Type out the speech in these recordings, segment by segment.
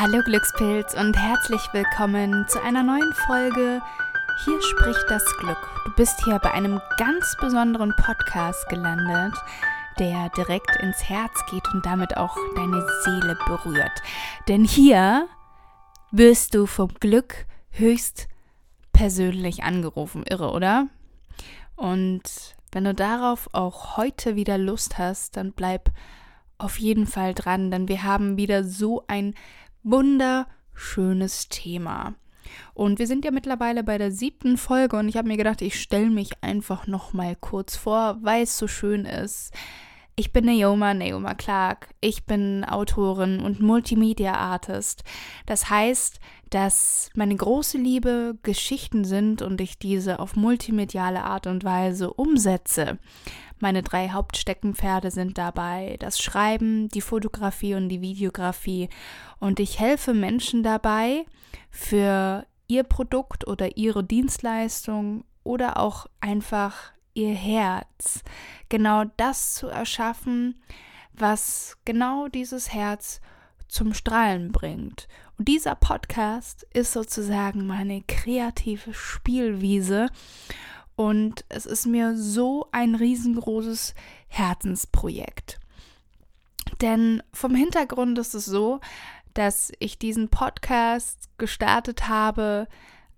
Hallo Glückspilz und herzlich willkommen zu einer neuen Folge. Hier spricht das Glück. Du bist hier bei einem ganz besonderen Podcast gelandet, der direkt ins Herz geht und damit auch deine Seele berührt. Denn hier wirst du vom Glück höchst persönlich angerufen. Irre, oder? Und wenn du darauf auch heute wieder Lust hast, dann bleib auf jeden Fall dran, denn wir haben wieder so ein wunderschönes Thema. Und wir sind ja mittlerweile bei der siebten Folge und ich habe mir gedacht, ich stelle mich einfach noch mal kurz vor, weil es so schön ist. Ich bin Naoma, Naoma Clark. Ich bin Autorin und Multimedia-Artist. Das heißt, dass meine große Liebe Geschichten sind und ich diese auf multimediale Art und Weise umsetze. Meine drei Hauptsteckenpferde sind dabei das Schreiben, die Fotografie und die Videografie. Und ich helfe Menschen dabei, für ihr Produkt oder ihre Dienstleistung oder auch einfach ihr Herz genau das zu erschaffen, was genau dieses Herz zum Strahlen bringt. Und dieser Podcast ist sozusagen meine kreative Spielwiese und es ist mir so ein riesengroßes Herzensprojekt. Denn vom Hintergrund ist es so, dass ich diesen Podcast gestartet habe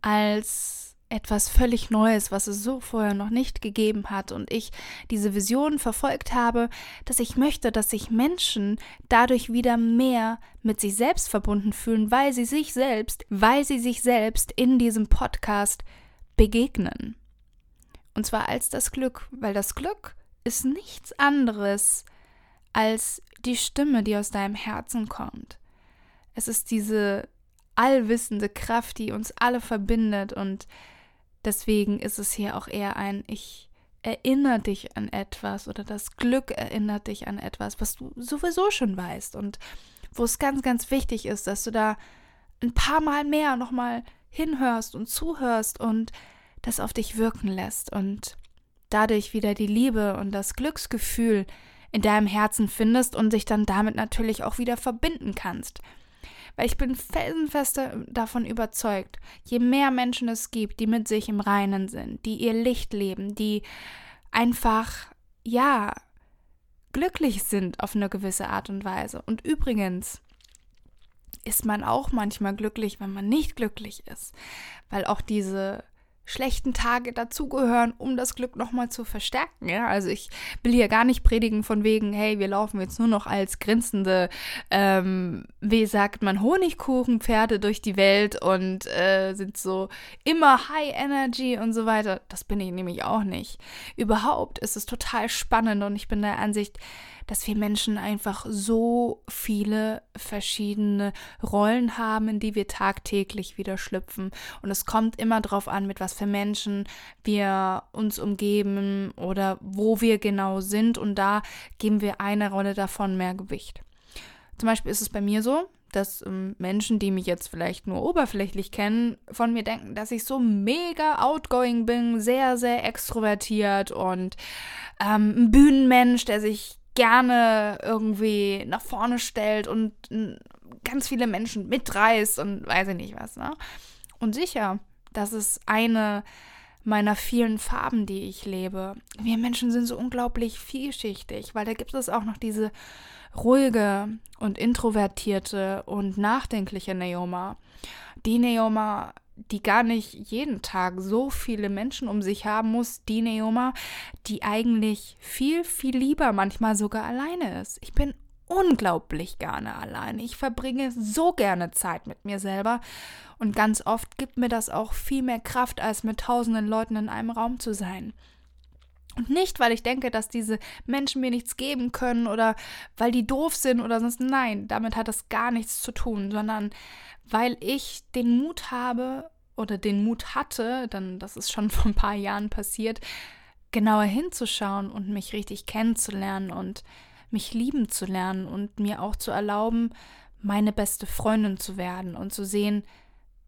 als etwas völlig Neues, was es so vorher noch nicht gegeben hat und ich diese Vision verfolgt habe, dass ich möchte, dass sich Menschen dadurch wieder mehr mit sich selbst verbunden fühlen, weil sie sich selbst, weil sie sich selbst in diesem Podcast begegnen. Und zwar als das Glück, weil das Glück ist nichts anderes als die Stimme, die aus deinem Herzen kommt. Es ist diese allwissende Kraft, die uns alle verbindet und deswegen ist es hier auch eher ein Ich erinnere dich an etwas oder das Glück erinnert dich an etwas, was du sowieso schon weißt und wo es ganz, ganz wichtig ist, dass du da ein paar Mal mehr nochmal hinhörst und zuhörst und das auf dich wirken lässt und dadurch wieder die Liebe und das Glücksgefühl in deinem Herzen findest und sich dann damit natürlich auch wieder verbinden kannst. Weil ich bin felsenfest davon überzeugt, je mehr Menschen es gibt, die mit sich im Reinen sind, die ihr Licht leben, die einfach, ja, glücklich sind auf eine gewisse Art und Weise. Und übrigens, ist man auch manchmal glücklich, wenn man nicht glücklich ist, weil auch diese schlechten Tage dazugehören, um das Glück nochmal zu verstärken. Ja? Also ich will hier gar nicht predigen von wegen, hey, wir laufen jetzt nur noch als grinsende, ähm, wie sagt man, Honigkuchenpferde durch die Welt und äh, sind so immer High Energy und so weiter. Das bin ich nämlich auch nicht. Überhaupt ist es total spannend und ich bin der Ansicht, dass wir Menschen einfach so viele verschiedene Rollen haben, in die wir tagtäglich wieder schlüpfen. Und es kommt immer darauf an, mit was für Menschen wir uns umgeben oder wo wir genau sind. Und da geben wir eine Rolle davon mehr Gewicht. Zum Beispiel ist es bei mir so, dass ähm, Menschen, die mich jetzt vielleicht nur oberflächlich kennen, von mir denken, dass ich so mega outgoing bin, sehr, sehr extrovertiert und ähm, ein Bühnenmensch, der sich gerne irgendwie nach vorne stellt und ganz viele Menschen mitreißt und weiß ich nicht was. Ne? Und sicher, das ist eine meiner vielen Farben, die ich lebe. Wir Menschen sind so unglaublich vielschichtig, weil da gibt es auch noch diese ruhige und introvertierte und nachdenkliche Neoma. Die Neoma, die gar nicht jeden Tag so viele Menschen um sich haben muss, die Neoma, die eigentlich viel, viel lieber manchmal sogar alleine ist. Ich bin unglaublich gerne alleine. Ich verbringe so gerne Zeit mit mir selber und ganz oft gibt mir das auch viel mehr Kraft, als mit tausenden Leuten in einem Raum zu sein. Und nicht, weil ich denke, dass diese Menschen mir nichts geben können oder weil die doof sind oder sonst. Nein, damit hat das gar nichts zu tun, sondern weil ich den Mut habe oder den Mut hatte, dann das ist schon vor ein paar Jahren passiert, genauer hinzuschauen und mich richtig kennenzulernen und mich lieben zu lernen und mir auch zu erlauben, meine beste Freundin zu werden und zu sehen,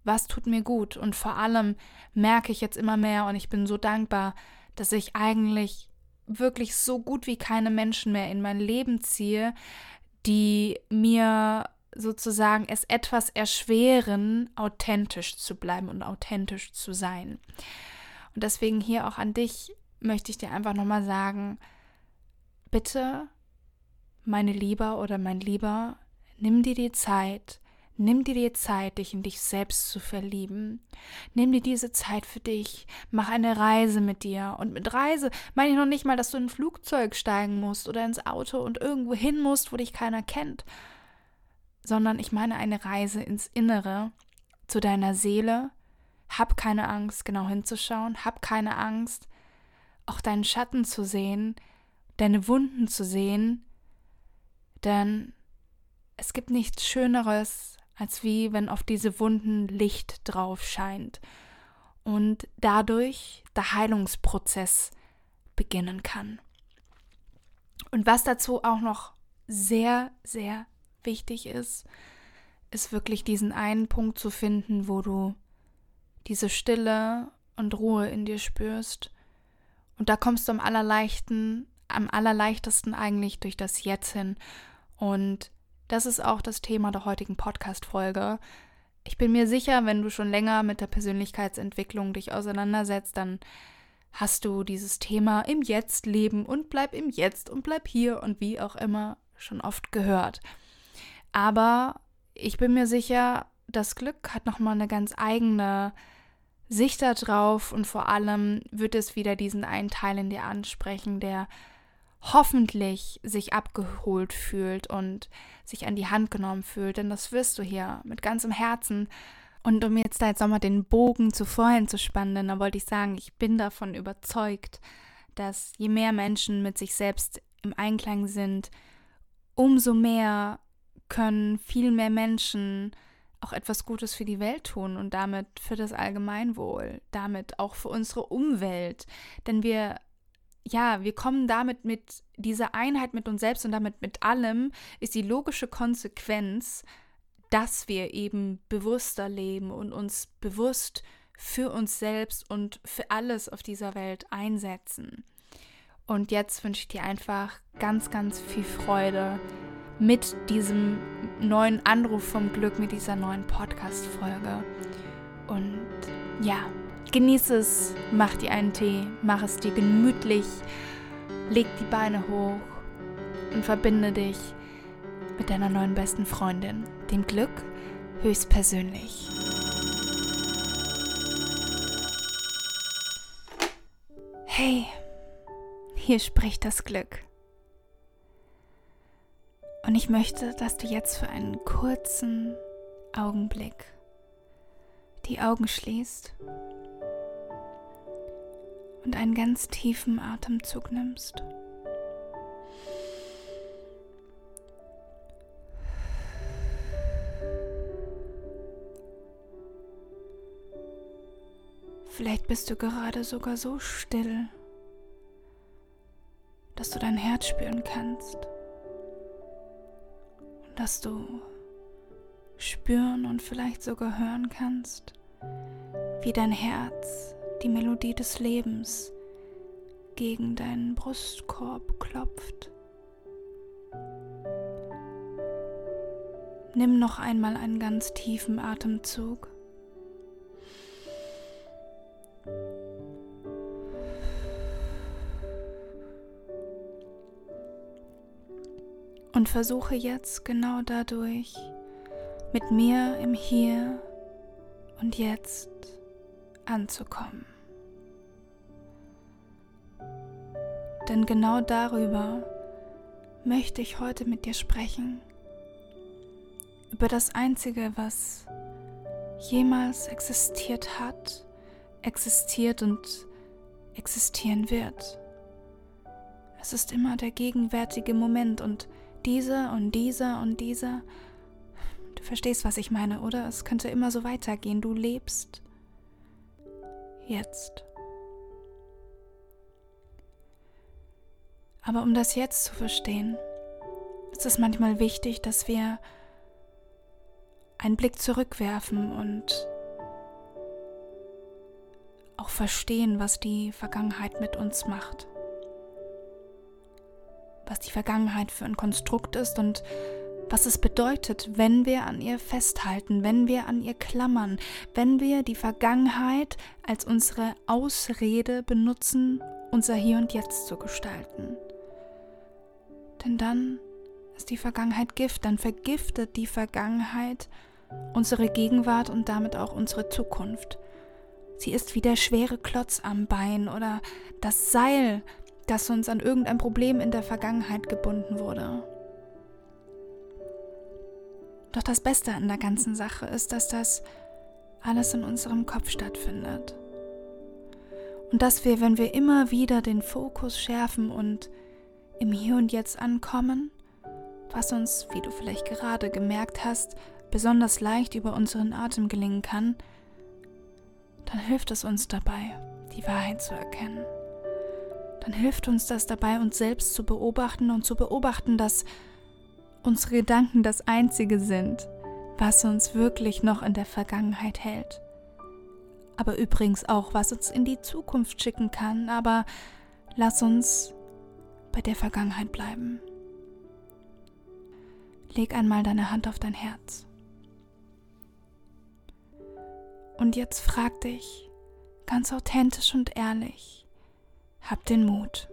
was tut mir gut. Und vor allem merke ich jetzt immer mehr und ich bin so dankbar, dass ich eigentlich wirklich so gut wie keine Menschen mehr in mein Leben ziehe, die mir sozusagen es etwas erschweren, authentisch zu bleiben und authentisch zu sein. Und deswegen hier auch an dich möchte ich dir einfach nochmal sagen, bitte, meine Lieber oder mein Lieber, nimm dir die Zeit, Nimm dir die Zeit, dich in dich selbst zu verlieben. Nimm dir diese Zeit für dich. Mach eine Reise mit dir. Und mit Reise meine ich noch nicht mal, dass du in ein Flugzeug steigen musst oder ins Auto und irgendwo hin musst, wo dich keiner kennt. Sondern ich meine eine Reise ins Innere, zu deiner Seele. Hab keine Angst, genau hinzuschauen. Hab keine Angst, auch deinen Schatten zu sehen, deine Wunden zu sehen. Denn es gibt nichts Schöneres, als wie wenn auf diese Wunden Licht drauf scheint und dadurch der Heilungsprozess beginnen kann. Und was dazu auch noch sehr, sehr wichtig ist, ist wirklich diesen einen Punkt zu finden, wo du diese Stille und Ruhe in dir spürst. Und da kommst du am allerleichten, am allerleichtesten eigentlich durch das Jetzt hin. Und das ist auch das Thema der heutigen Podcast-Folge. Ich bin mir sicher, wenn du schon länger mit der Persönlichkeitsentwicklung dich auseinandersetzt, dann hast du dieses Thema im Jetzt leben und bleib im Jetzt und bleib hier und wie auch immer schon oft gehört. Aber ich bin mir sicher, das Glück hat nochmal eine ganz eigene Sicht darauf und vor allem wird es wieder diesen einen Teil in dir ansprechen, der hoffentlich sich abgeholt fühlt und sich an die Hand genommen fühlt, denn das wirst du hier mit ganzem Herzen. Und um jetzt da jetzt nochmal den Bogen zu vorhin zu spannen, da wollte ich sagen, ich bin davon überzeugt, dass je mehr Menschen mit sich selbst im Einklang sind, umso mehr können viel mehr Menschen auch etwas Gutes für die Welt tun und damit für das Allgemeinwohl, damit auch für unsere Umwelt. Denn wir ja, wir kommen damit mit dieser Einheit mit uns selbst und damit mit allem, ist die logische Konsequenz, dass wir eben bewusster leben und uns bewusst für uns selbst und für alles auf dieser Welt einsetzen. Und jetzt wünsche ich dir einfach ganz, ganz viel Freude mit diesem neuen Anruf vom Glück, mit dieser neuen Podcast-Folge. Und ja, Genieß es, mach dir einen Tee, mach es dir gemütlich, leg die Beine hoch und verbinde dich mit deiner neuen besten Freundin, dem Glück höchstpersönlich. Hey, hier spricht das Glück. Und ich möchte, dass du jetzt für einen kurzen Augenblick die Augen schließt und einen ganz tiefen Atemzug nimmst. Vielleicht bist du gerade sogar so still, dass du dein Herz spüren kannst und dass du spüren und vielleicht sogar hören kannst, wie dein Herz die Melodie des Lebens gegen deinen Brustkorb klopft. Nimm noch einmal einen ganz tiefen Atemzug. Und versuche jetzt genau dadurch mit mir im Hier und Jetzt anzukommen. Denn genau darüber möchte ich heute mit dir sprechen. Über das Einzige, was jemals existiert hat, existiert und existieren wird. Es ist immer der gegenwärtige Moment und dieser und dieser und dieser. Du verstehst, was ich meine, oder? Es könnte immer so weitergehen. Du lebst Jetzt. Aber um das Jetzt zu verstehen, ist es manchmal wichtig, dass wir einen Blick zurückwerfen und auch verstehen, was die Vergangenheit mit uns macht. Was die Vergangenheit für ein Konstrukt ist und was es bedeutet, wenn wir an ihr festhalten, wenn wir an ihr klammern, wenn wir die Vergangenheit als unsere Ausrede benutzen, unser Hier und Jetzt zu gestalten. Denn dann ist die Vergangenheit Gift, dann vergiftet die Vergangenheit unsere Gegenwart und damit auch unsere Zukunft. Sie ist wie der schwere Klotz am Bein oder das Seil, das uns an irgendein Problem in der Vergangenheit gebunden wurde. Doch das Beste an der ganzen Sache ist, dass das alles in unserem Kopf stattfindet. Und dass wir, wenn wir immer wieder den Fokus schärfen und im Hier und Jetzt ankommen, was uns, wie du vielleicht gerade gemerkt hast, besonders leicht über unseren Atem gelingen kann, dann hilft es uns dabei, die Wahrheit zu erkennen. Dann hilft uns das dabei, uns selbst zu beobachten und zu beobachten, dass unsere Gedanken das Einzige sind, was uns wirklich noch in der Vergangenheit hält. Aber übrigens auch, was uns in die Zukunft schicken kann. Aber lass uns bei der Vergangenheit bleiben. Leg einmal deine Hand auf dein Herz. Und jetzt frag dich ganz authentisch und ehrlich, hab den Mut.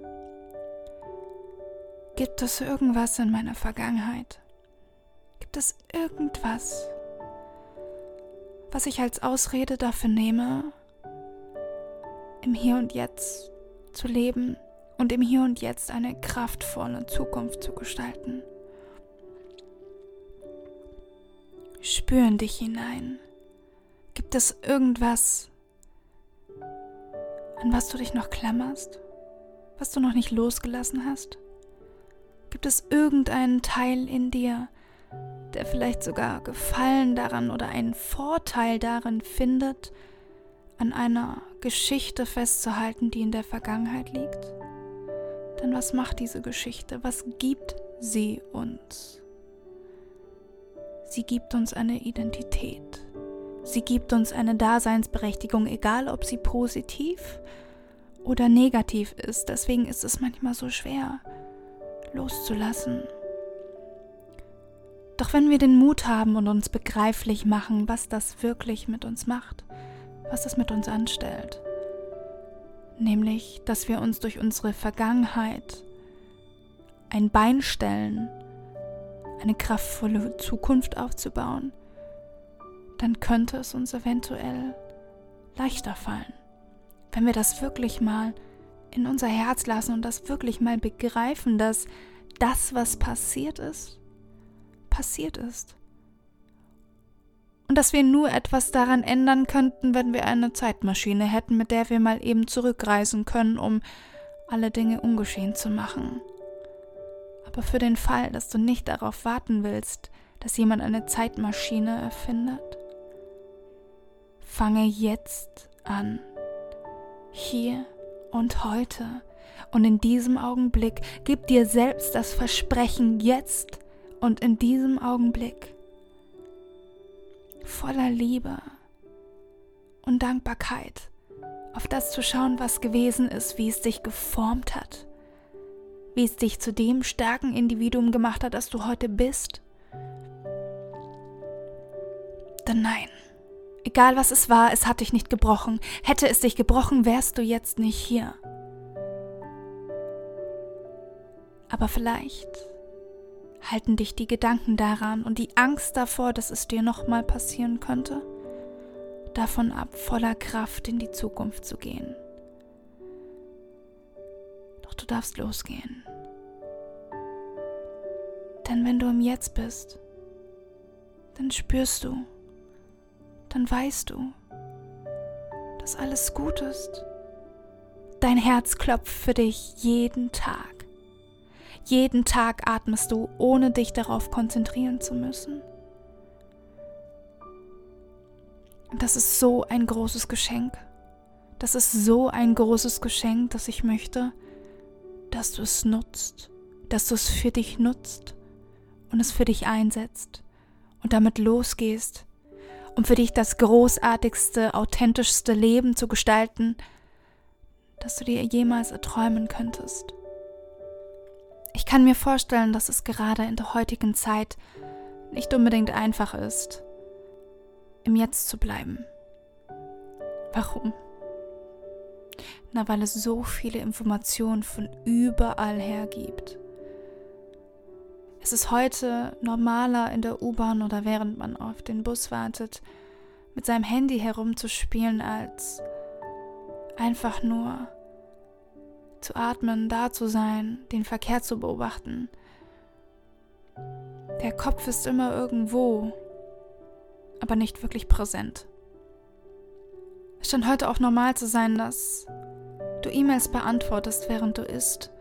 Gibt es irgendwas in meiner Vergangenheit? Gibt es irgendwas, was ich als Ausrede dafür nehme, im Hier und Jetzt zu leben und im Hier und Jetzt eine kraftvolle Zukunft zu gestalten? Spür in dich hinein. Gibt es irgendwas, an was du dich noch klammerst, was du noch nicht losgelassen hast? Gibt es irgendeinen Teil in dir, der vielleicht sogar Gefallen daran oder einen Vorteil darin findet, an einer Geschichte festzuhalten, die in der Vergangenheit liegt? Denn was macht diese Geschichte? Was gibt sie uns? Sie gibt uns eine Identität. Sie gibt uns eine Daseinsberechtigung, egal ob sie positiv oder negativ ist. Deswegen ist es manchmal so schwer loszulassen. Doch wenn wir den Mut haben und uns begreiflich machen, was das wirklich mit uns macht, was es mit uns anstellt, nämlich, dass wir uns durch unsere Vergangenheit ein Bein stellen, eine kraftvolle Zukunft aufzubauen, dann könnte es uns eventuell leichter fallen, wenn wir das wirklich mal in unser Herz lassen und das wirklich mal begreifen, dass das, was passiert ist, passiert ist. Und dass wir nur etwas daran ändern könnten, wenn wir eine Zeitmaschine hätten, mit der wir mal eben zurückreisen können, um alle Dinge ungeschehen zu machen. Aber für den Fall, dass du nicht darauf warten willst, dass jemand eine Zeitmaschine erfindet, Fange jetzt an. Hier und heute. Und in diesem Augenblick gib dir selbst das Versprechen jetzt und in diesem Augenblick voller Liebe und Dankbarkeit auf das zu schauen, was gewesen ist, wie es dich geformt hat, wie es dich zu dem starken Individuum gemacht hat, das du heute bist. Denn nein, Egal was es war, es hat dich nicht gebrochen. Hätte es dich gebrochen, wärst du jetzt nicht hier. Aber vielleicht halten dich die Gedanken daran und die Angst davor, dass es dir nochmal passieren könnte, davon ab, voller Kraft in die Zukunft zu gehen. Doch du darfst losgehen. Denn wenn du im Jetzt bist, dann spürst du, dann weißt du, dass alles gut ist. Dein Herz klopft für dich jeden Tag. Jeden Tag atmest du, ohne dich darauf konzentrieren zu müssen. Und das ist so ein großes Geschenk, Das ist so ein großes Geschenk, dass ich möchte, dass du es nutzt, dass du es für dich nutzt und es für dich einsetzt und damit losgehst, um für dich das großartigste, authentischste Leben zu gestalten, das du dir jemals erträumen könntest. Ich kann mir vorstellen, dass es gerade in der heutigen Zeit nicht unbedingt einfach ist, im Jetzt zu bleiben. Warum? Na, weil es so viele Informationen von überall her gibt. Es ist heute normaler in der U-Bahn oder während man auf den Bus wartet, mit seinem Handy herumzuspielen, als einfach nur zu atmen, da zu sein, den Verkehr zu beobachten. Der Kopf ist immer irgendwo, aber nicht wirklich präsent. Es scheint heute auch normal zu sein, dass du E-Mails beantwortest, während du isst,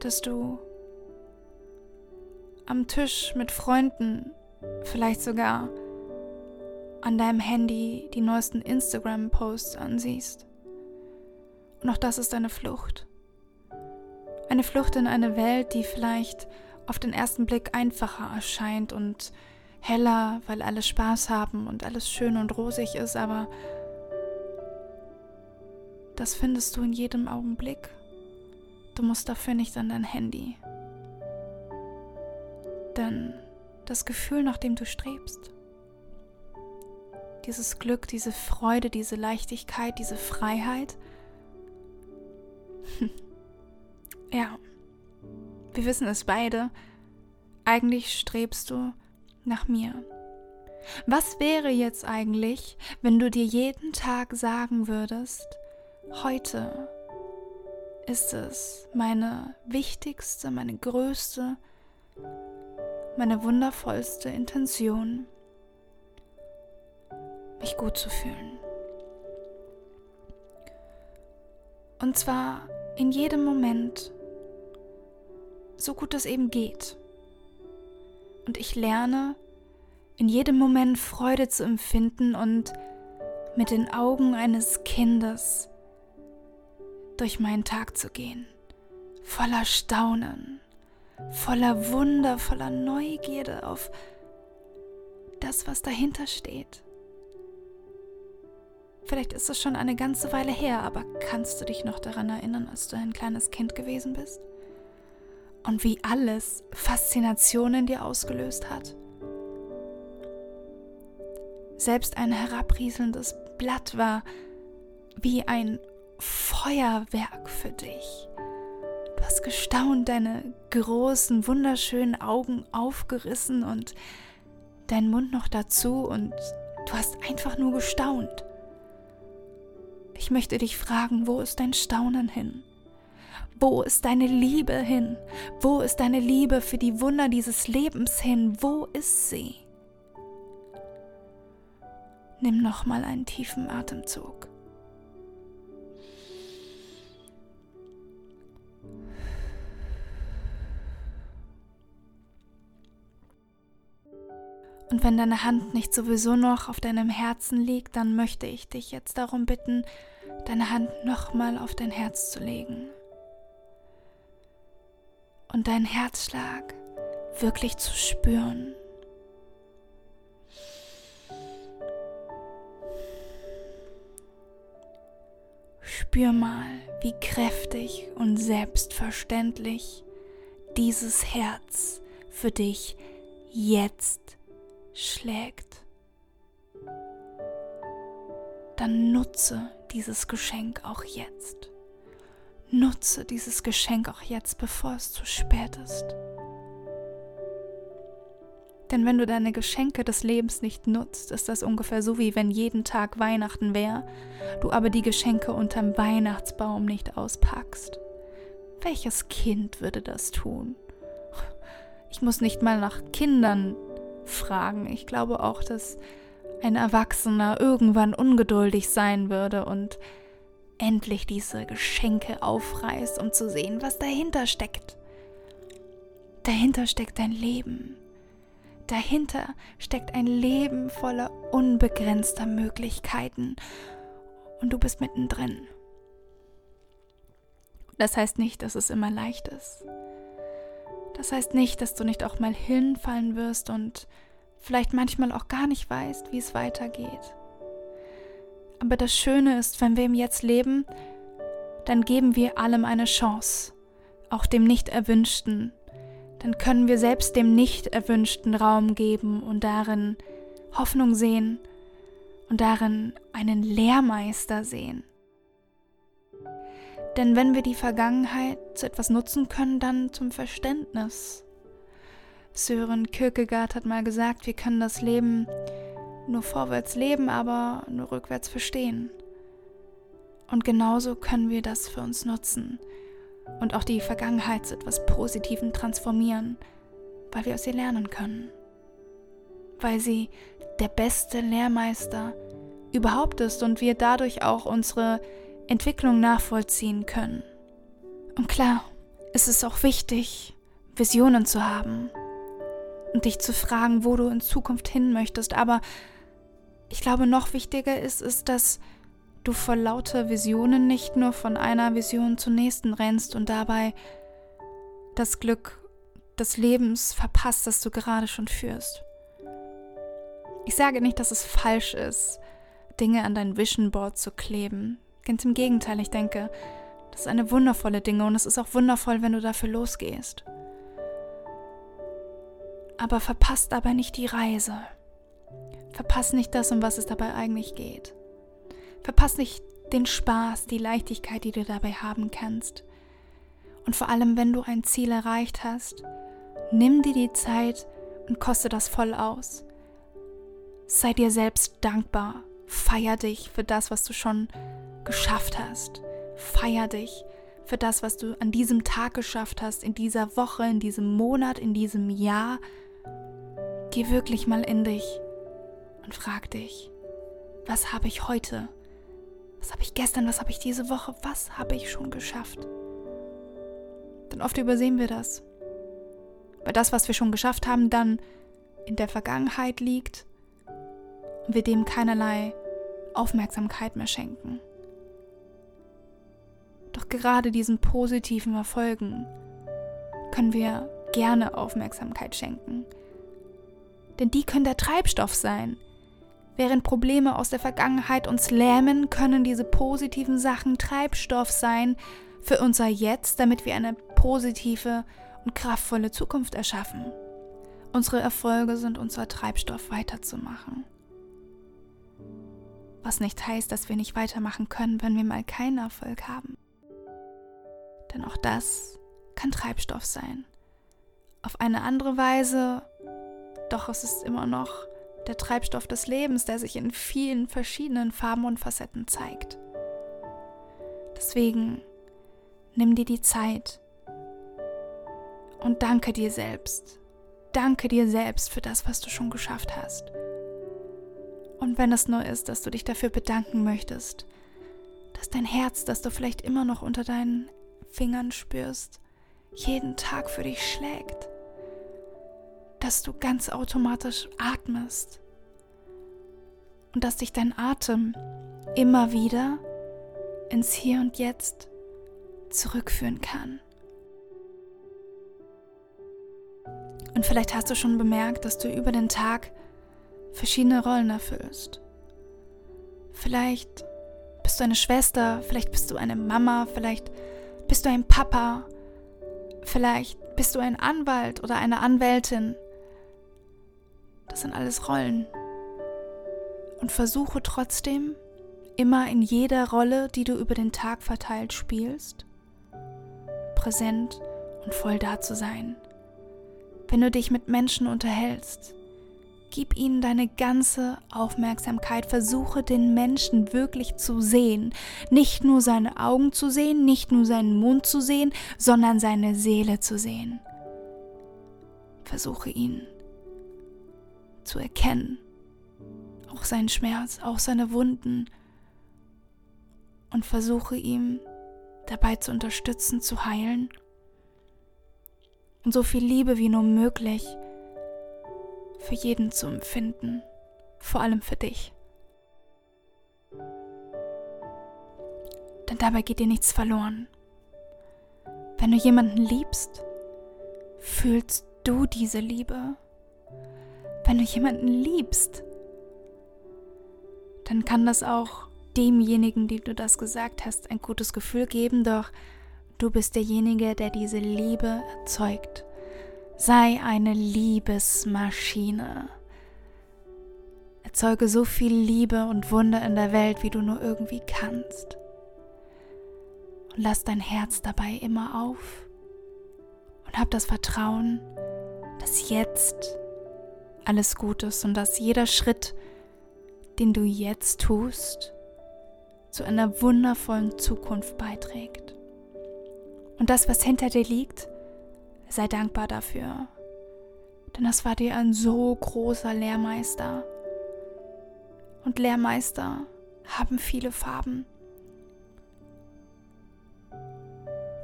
dass du am Tisch mit Freunden, vielleicht sogar an deinem Handy die neuesten Instagram-Posts ansiehst. Und auch das ist eine Flucht. Eine Flucht in eine Welt, die vielleicht auf den ersten Blick einfacher erscheint und heller, weil alle Spaß haben und alles schön und rosig ist, aber das findest du in jedem Augenblick. Du musst dafür nicht an dein Handy. Denn das Gefühl, nach dem du strebst, dieses Glück, diese Freude, diese Leichtigkeit, diese Freiheit, ja, wir wissen es beide, eigentlich strebst du nach mir. Was wäre jetzt eigentlich, wenn du dir jeden Tag sagen würdest, heute ist es meine wichtigste, meine größte, meine wundervollste Intention, mich gut zu fühlen. Und zwar in jedem Moment, so gut es eben geht. Und ich lerne in jedem Moment Freude zu empfinden und mit den Augen eines Kindes durch meinen Tag zu gehen, voller Staunen, voller Wunder, voller Neugierde auf das, was dahinter steht. Vielleicht ist es schon eine ganze Weile her, aber kannst du dich noch daran erinnern, als du ein kleines Kind gewesen bist? Und wie alles Faszination in dir ausgelöst hat? Selbst ein herabrieselndes Blatt war wie ein Feuerwerk für dich. Du hast gestaunt, deine großen, wunderschönen Augen aufgerissen und dein Mund noch dazu und du hast einfach nur gestaunt. Ich möchte dich fragen, wo ist dein Staunen hin? Wo ist deine Liebe hin? Wo ist deine Liebe für die Wunder dieses Lebens hin? Wo ist sie? Nimm noch mal einen tiefen Atemzug. Und wenn deine Hand nicht sowieso noch auf deinem Herzen liegt, dann möchte ich dich jetzt darum bitten, deine Hand nochmal auf dein Herz zu legen. Und deinen Herzschlag wirklich zu spüren. Spür mal, wie kräftig und selbstverständlich dieses Herz für dich jetzt schlägt, dann nutze dieses Geschenk auch jetzt. Nutze dieses Geschenk auch jetzt, bevor es zu spät ist. Denn wenn du deine Geschenke des Lebens nicht nutzt, ist das ungefähr so, wie wenn jeden Tag Weihnachten wäre, du aber die Geschenke unterm Weihnachtsbaum nicht auspackst. Welches Kind würde das tun? Ich muss nicht mal nach Kindern fragen. Ich glaube auch, dass ein Erwachsener irgendwann ungeduldig sein würde und endlich diese Geschenke aufreißt, um zu sehen, was dahinter steckt. Dahinter steckt ein Leben. Dahinter steckt ein Leben voller unbegrenzter Möglichkeiten und du bist mittendrin. Das heißt nicht, dass es immer leicht ist. Das heißt nicht, dass du nicht auch mal hinfallen wirst und vielleicht manchmal auch gar nicht weißt, wie es weitergeht. Aber das Schöne ist, wenn wir im Jetzt leben, dann geben wir allem eine Chance, auch dem Nicht-Erwünschten. Dann können wir selbst dem Nicht-Erwünschten Raum geben und darin Hoffnung sehen und darin einen Lehrmeister sehen. Denn wenn wir die Vergangenheit zu etwas nutzen können, dann zum Verständnis. Sören Kierkegaard hat mal gesagt, wir können das Leben nur vorwärts leben, aber nur rückwärts verstehen. Und genauso können wir das für uns nutzen und auch die Vergangenheit zu etwas Positivem transformieren, weil wir aus ihr lernen können. Weil sie der beste Lehrmeister überhaupt ist und wir dadurch auch unsere Entwicklung nachvollziehen können. Und klar, es ist auch wichtig, Visionen zu haben und dich zu fragen, wo du in Zukunft hin möchtest. Aber ich glaube, noch wichtiger ist es, dass du vor lauter Visionen nicht nur von einer Vision zur nächsten rennst und dabei das Glück des Lebens verpasst, das du gerade schon führst. Ich sage nicht, dass es falsch ist, Dinge an dein Vision Board zu kleben. Ganz im Gegenteil, ich denke, das ist eine wundervolle Dinge und es ist auch wundervoll, wenn du dafür losgehst. Aber verpasst dabei nicht die Reise. Verpasst nicht das, um was es dabei eigentlich geht. Verpasst nicht den Spaß, die Leichtigkeit, die du dabei haben kannst. Und vor allem, wenn du ein Ziel erreicht hast, nimm dir die Zeit und koste das voll aus. Sei dir selbst dankbar. Feier dich für das, was du schon geschafft hast. Feier dich für das, was du an diesem Tag geschafft hast, in dieser Woche, in diesem Monat, in diesem Jahr. Geh wirklich mal in dich und frag dich, was habe ich heute? Was habe ich gestern? Was habe ich diese Woche? Was habe ich schon geschafft? Denn oft übersehen wir das. Weil das, was wir schon geschafft haben, dann in der Vergangenheit liegt und wir dem keinerlei Aufmerksamkeit mehr schenken. Gerade diesen positiven Erfolgen können wir gerne Aufmerksamkeit schenken. Denn die können der Treibstoff sein. Während Probleme aus der Vergangenheit uns lähmen, können diese positiven Sachen Treibstoff sein für unser Jetzt, damit wir eine positive und kraftvolle Zukunft erschaffen. Unsere Erfolge sind unser Treibstoff weiterzumachen. Was nicht heißt, dass wir nicht weitermachen können, wenn wir mal keinen Erfolg haben. Denn auch das kann Treibstoff sein. Auf eine andere Weise, doch es ist immer noch der Treibstoff des Lebens, der sich in vielen verschiedenen Farben und Facetten zeigt. Deswegen nimm dir die Zeit und danke dir selbst. Danke dir selbst für das, was du schon geschafft hast. Und wenn es nur ist, dass du dich dafür bedanken möchtest, dass dein Herz, das du vielleicht immer noch unter deinen Fingern spürst, jeden Tag für dich schlägt, dass du ganz automatisch atmest und dass dich dein Atem immer wieder ins Hier und Jetzt zurückführen kann. Und vielleicht hast du schon bemerkt, dass du über den Tag verschiedene Rollen erfüllst. Vielleicht bist du eine Schwester, vielleicht bist du eine Mama, vielleicht bist du ein Papa? Vielleicht bist du ein Anwalt oder eine Anwältin? Das sind alles Rollen. Und versuche trotzdem, immer in jeder Rolle, die du über den Tag verteilt spielst, präsent und voll da zu sein. Wenn du dich mit Menschen unterhältst, Gib ihnen deine ganze Aufmerksamkeit. Versuche den Menschen wirklich zu sehen. Nicht nur seine Augen zu sehen, nicht nur seinen Mund zu sehen, sondern seine Seele zu sehen. Versuche ihn zu erkennen. Auch seinen Schmerz, auch seine Wunden. Und versuche ihm dabei zu unterstützen, zu heilen. Und so viel Liebe wie nur möglich für jeden zu empfinden, vor allem für dich. Denn dabei geht dir nichts verloren. Wenn du jemanden liebst, fühlst du diese Liebe. Wenn du jemanden liebst, dann kann das auch demjenigen, dem du das gesagt hast, ein gutes Gefühl geben, doch du bist derjenige, der diese Liebe erzeugt. Sei eine Liebesmaschine. Erzeuge so viel Liebe und Wunder in der Welt, wie du nur irgendwie kannst. Und lass dein Herz dabei immer auf. Und hab das Vertrauen, dass jetzt alles gut ist und dass jeder Schritt, den du jetzt tust, zu einer wundervollen Zukunft beiträgt. Und das, was hinter dir liegt, sei dankbar dafür. Denn das war dir ein so großer Lehrmeister. Und Lehrmeister haben viele Farben.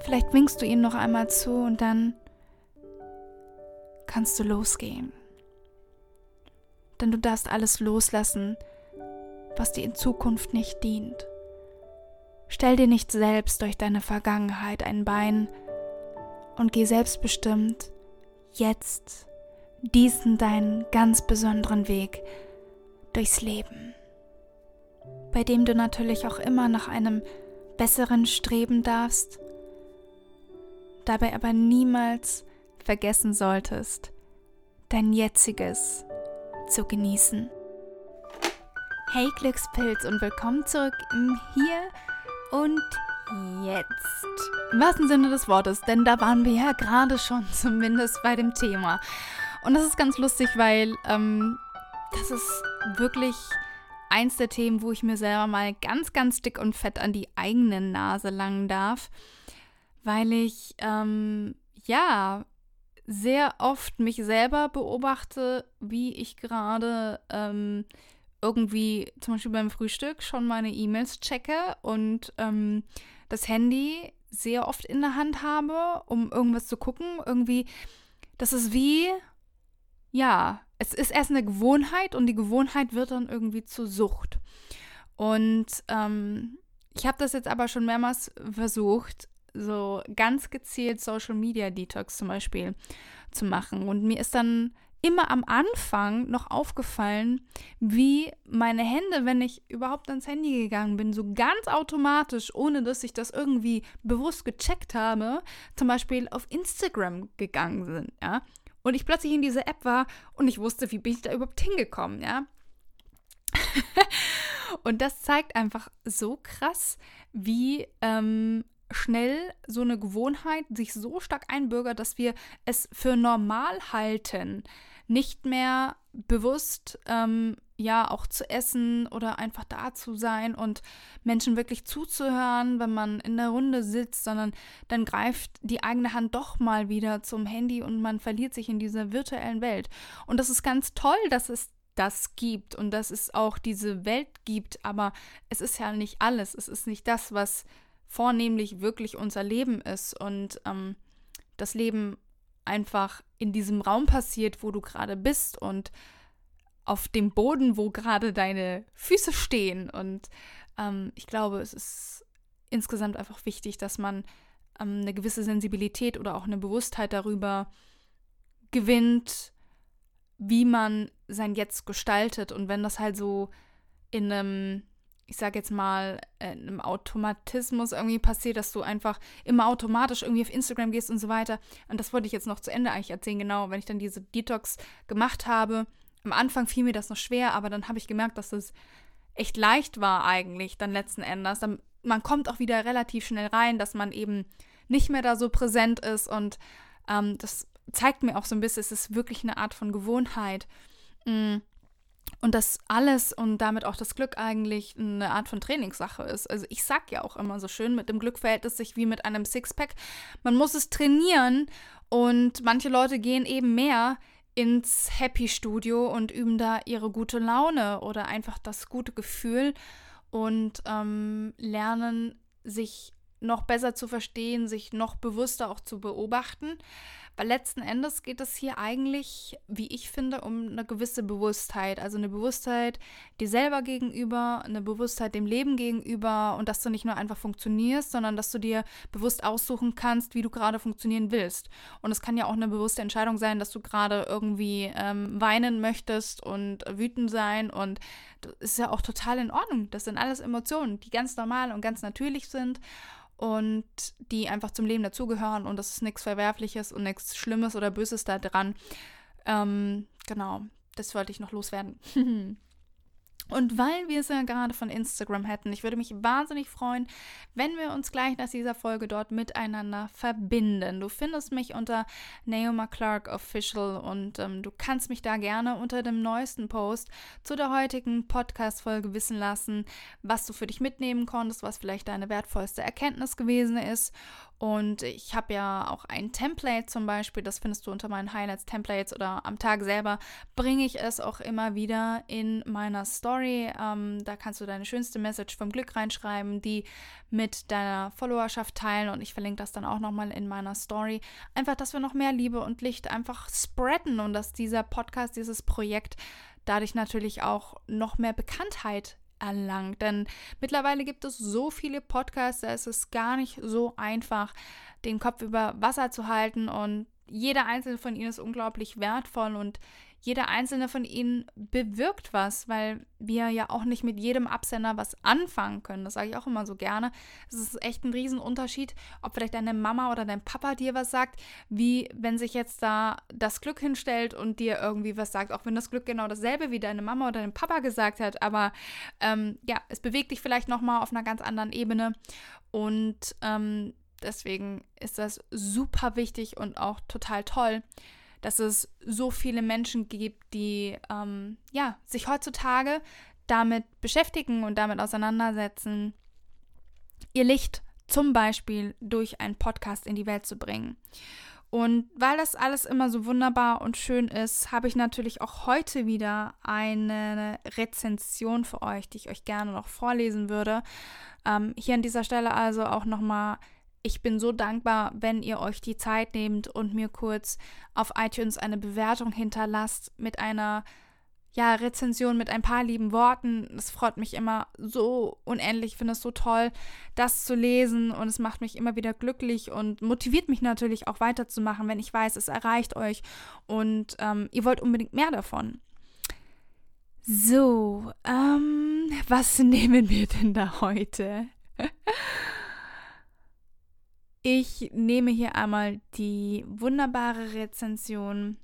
Vielleicht winkst du ihnen noch einmal zu und dann kannst du losgehen. Denn du darfst alles loslassen, was dir in Zukunft nicht dient. Stell dir nicht selbst durch deine Vergangenheit ein Bein und geh selbstbestimmt jetzt diesen deinen ganz besonderen Weg durchs Leben, bei dem du natürlich auch immer nach einem besseren streben darfst, dabei aber niemals vergessen solltest, dein jetziges zu genießen. Hey Glückspilz und willkommen zurück im Hier und Jetzt. Im wahrsten Sinne des Wortes, denn da waren wir ja gerade schon zumindest bei dem Thema. Und das ist ganz lustig, weil ähm, das ist wirklich eins der Themen, wo ich mir selber mal ganz, ganz dick und fett an die eigene Nase langen darf, weil ich ähm, ja sehr oft mich selber beobachte, wie ich gerade ähm, irgendwie zum Beispiel beim Frühstück schon meine E-Mails checke und ähm, das Handy sehr oft in der Hand habe, um irgendwas zu gucken. Irgendwie, das ist wie, ja, es ist erst eine Gewohnheit und die Gewohnheit wird dann irgendwie zur Sucht. Und ähm, ich habe das jetzt aber schon mehrmals versucht, so ganz gezielt Social Media Detox zum Beispiel zu machen. Und mir ist dann immer am Anfang noch aufgefallen, wie meine Hände, wenn ich überhaupt ans Handy gegangen bin, so ganz automatisch, ohne dass ich das irgendwie bewusst gecheckt habe, zum Beispiel auf Instagram gegangen sind, ja. Und ich plötzlich in dieser App war und ich wusste, wie bin ich da überhaupt hingekommen, ja. und das zeigt einfach so krass, wie ähm, schnell so eine Gewohnheit sich so stark einbürgert, dass wir es für normal halten, nicht mehr bewusst ähm, ja auch zu essen oder einfach da zu sein und Menschen wirklich zuzuhören, wenn man in der Runde sitzt, sondern dann greift die eigene Hand doch mal wieder zum Handy und man verliert sich in dieser virtuellen Welt. Und das ist ganz toll, dass es das gibt und dass es auch diese Welt gibt, aber es ist ja nicht alles. Es ist nicht das, was vornehmlich wirklich unser Leben ist und ähm, das Leben einfach in diesem Raum passiert, wo du gerade bist und auf dem Boden, wo gerade deine Füße stehen. Und ähm, ich glaube, es ist insgesamt einfach wichtig, dass man ähm, eine gewisse Sensibilität oder auch eine Bewusstheit darüber gewinnt, wie man sein Jetzt gestaltet. Und wenn das halt so in einem ich sage jetzt mal, äh, einem Automatismus irgendwie passiert, dass du einfach immer automatisch irgendwie auf Instagram gehst und so weiter. Und das wollte ich jetzt noch zu Ende eigentlich erzählen, genau, wenn ich dann diese Detox gemacht habe. Am Anfang fiel mir das noch schwer, aber dann habe ich gemerkt, dass das echt leicht war eigentlich dann letzten Endes. Dann, man kommt auch wieder relativ schnell rein, dass man eben nicht mehr da so präsent ist und ähm, das zeigt mir auch so ein bisschen, es ist wirklich eine Art von Gewohnheit. Mhm und das alles und damit auch das Glück eigentlich eine Art von Trainingssache ist. Also ich sag ja auch immer so schön, mit dem Glück verhält es sich wie mit einem Sixpack. Man muss es trainieren und manche Leute gehen eben mehr ins Happy Studio und üben da ihre gute Laune oder einfach das gute Gefühl und ähm, lernen sich noch besser zu verstehen, sich noch bewusster auch zu beobachten. Weil letzten Endes geht es hier eigentlich, wie ich finde, um eine gewisse Bewusstheit. Also eine Bewusstheit dir selber gegenüber, eine Bewusstheit dem Leben gegenüber und dass du nicht nur einfach funktionierst, sondern dass du dir bewusst aussuchen kannst, wie du gerade funktionieren willst. Und es kann ja auch eine bewusste Entscheidung sein, dass du gerade irgendwie ähm, weinen möchtest und wütend sein und das ist ja auch total in Ordnung. Das sind alles Emotionen, die ganz normal und ganz natürlich sind und die einfach zum Leben dazugehören und das ist nichts Verwerfliches und nichts Schlimmes oder Böses da dran. Ähm, genau, das wollte ich noch loswerden. Und weil wir es ja gerade von Instagram hätten, ich würde mich wahnsinnig freuen, wenn wir uns gleich nach dieser Folge dort miteinander verbinden. Du findest mich unter Naoma Clark Official und ähm, du kannst mich da gerne unter dem neuesten Post zu der heutigen Podcast-Folge wissen lassen, was du für dich mitnehmen konntest, was vielleicht deine wertvollste Erkenntnis gewesen ist. Und ich habe ja auch ein Template zum Beispiel, das findest du unter meinen Highlights-Templates oder am Tag selber bringe ich es auch immer wieder in meiner Story. Ähm, da kannst du deine schönste Message vom Glück reinschreiben, die mit deiner Followerschaft teilen und ich verlinke das dann auch nochmal in meiner Story. Einfach, dass wir noch mehr Liebe und Licht einfach spreaden und dass dieser Podcast, dieses Projekt dadurch natürlich auch noch mehr Bekanntheit erlangt. Denn mittlerweile gibt es so viele Podcasts, da ist es gar nicht so einfach, den Kopf über Wasser zu halten und jeder einzelne von ihnen ist unglaublich wertvoll und jeder einzelne von ihnen bewirkt was, weil wir ja auch nicht mit jedem Absender was anfangen können. Das sage ich auch immer so gerne. Es ist echt ein Riesenunterschied, ob vielleicht deine Mama oder dein Papa dir was sagt, wie wenn sich jetzt da das Glück hinstellt und dir irgendwie was sagt, auch wenn das Glück genau dasselbe wie deine Mama oder dein Papa gesagt hat. Aber ähm, ja, es bewegt dich vielleicht nochmal auf einer ganz anderen Ebene. Und ähm, deswegen ist das super wichtig und auch total toll, dass es so viele Menschen gibt, die ähm, ja, sich heutzutage damit beschäftigen und damit auseinandersetzen, ihr Licht zum Beispiel durch einen Podcast in die Welt zu bringen. Und weil das alles immer so wunderbar und schön ist, habe ich natürlich auch heute wieder eine Rezension für euch, die ich euch gerne noch vorlesen würde. Ähm, hier an dieser Stelle also auch nochmal ich bin so dankbar, wenn ihr euch die Zeit nehmt und mir kurz auf iTunes eine Bewertung hinterlasst mit einer ja, Rezension mit ein paar lieben Worten. Es freut mich immer so unendlich. Ich finde es so toll, das zu lesen und es macht mich immer wieder glücklich und motiviert mich natürlich auch weiterzumachen, wenn ich weiß, es erreicht euch und ähm, ihr wollt unbedingt mehr davon. So, ähm, was nehmen wir denn da heute? Ich nehme hier einmal die wunderbare Rezension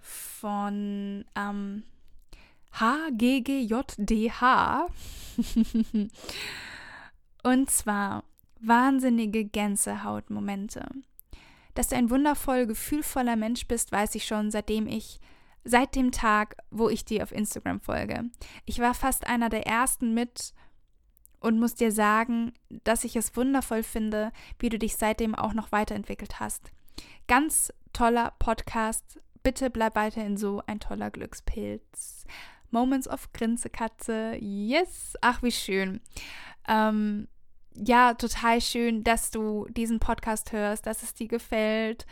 von ähm, HGGJDH. Und zwar wahnsinnige Gänsehautmomente. Dass du ein wundervoll gefühlvoller Mensch bist, weiß ich schon, seitdem ich seit dem Tag, wo ich dir auf Instagram folge. Ich war fast einer der ersten mit und muss dir sagen, dass ich es wundervoll finde, wie du dich seitdem auch noch weiterentwickelt hast. Ganz toller Podcast. Bitte bleib weiterhin so ein toller Glückspilz. Moments of Grinsekatze. Yes. Ach, wie schön. Ähm, ja, total schön, dass du diesen Podcast hörst, dass es dir gefällt.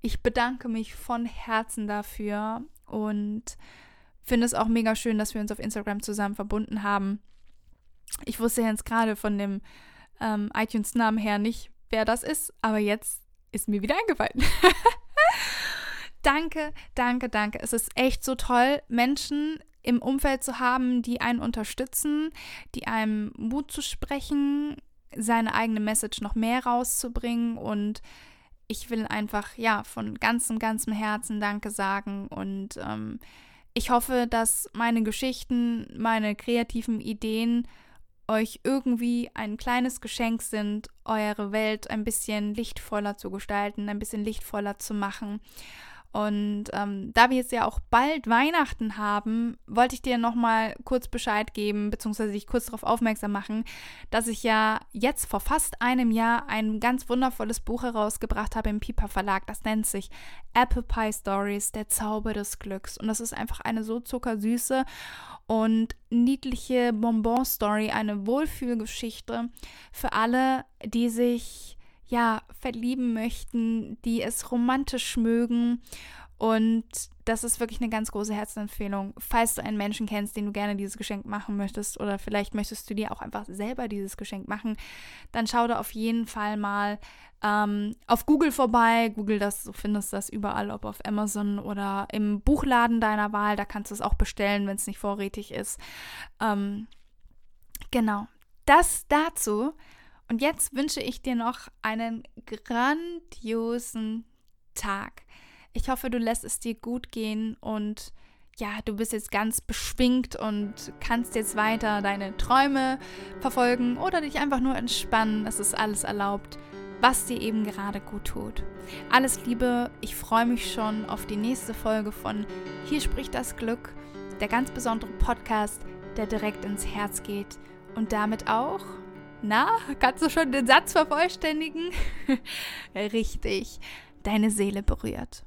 Ich bedanke mich von Herzen dafür und finde es auch mega schön, dass wir uns auf Instagram zusammen verbunden haben. Ich wusste jetzt gerade von dem ähm, iTunes-Namen her nicht, wer das ist, aber jetzt ist mir wieder eingefallen. danke, danke, danke. Es ist echt so toll, Menschen im Umfeld zu haben, die einen unterstützen, die einem Mut zu sprechen, seine eigene Message noch mehr rauszubringen und ich will einfach, ja, von ganzem, ganzem Herzen Danke sagen und ähm, ich hoffe, dass meine Geschichten, meine kreativen Ideen euch irgendwie ein kleines Geschenk sind, eure Welt ein bisschen lichtvoller zu gestalten, ein bisschen lichtvoller zu machen. Und ähm, da wir jetzt ja auch bald Weihnachten haben, wollte ich dir nochmal kurz Bescheid geben, beziehungsweise dich kurz darauf aufmerksam machen, dass ich ja jetzt vor fast einem Jahr ein ganz wundervolles Buch herausgebracht habe im Piper Verlag. Das nennt sich Apple Pie Stories, der Zauber des Glücks. Und das ist einfach eine so zuckersüße und niedliche Bonbon-Story, eine Wohlfühlgeschichte für alle, die sich ja verlieben möchten, die es romantisch mögen. Und das ist wirklich eine ganz große Herzensempfehlung. Falls du einen Menschen kennst, den du gerne dieses Geschenk machen möchtest, oder vielleicht möchtest du dir auch einfach selber dieses Geschenk machen, dann schau da auf jeden Fall mal ähm, auf Google vorbei. Google das, du findest das überall, ob auf Amazon oder im Buchladen deiner Wahl. Da kannst du es auch bestellen, wenn es nicht vorrätig ist. Ähm, genau. Das dazu. Und jetzt wünsche ich dir noch einen grandiosen Tag. Ich hoffe, du lässt es dir gut gehen und ja, du bist jetzt ganz beschwingt und kannst jetzt weiter deine Träume verfolgen oder dich einfach nur entspannen. Es ist alles erlaubt, was dir eben gerade gut tut. Alles Liebe, ich freue mich schon auf die nächste Folge von Hier spricht das Glück, der ganz besondere Podcast, der direkt ins Herz geht und damit auch na, kannst du schon den Satz vervollständigen? Richtig, deine Seele berührt.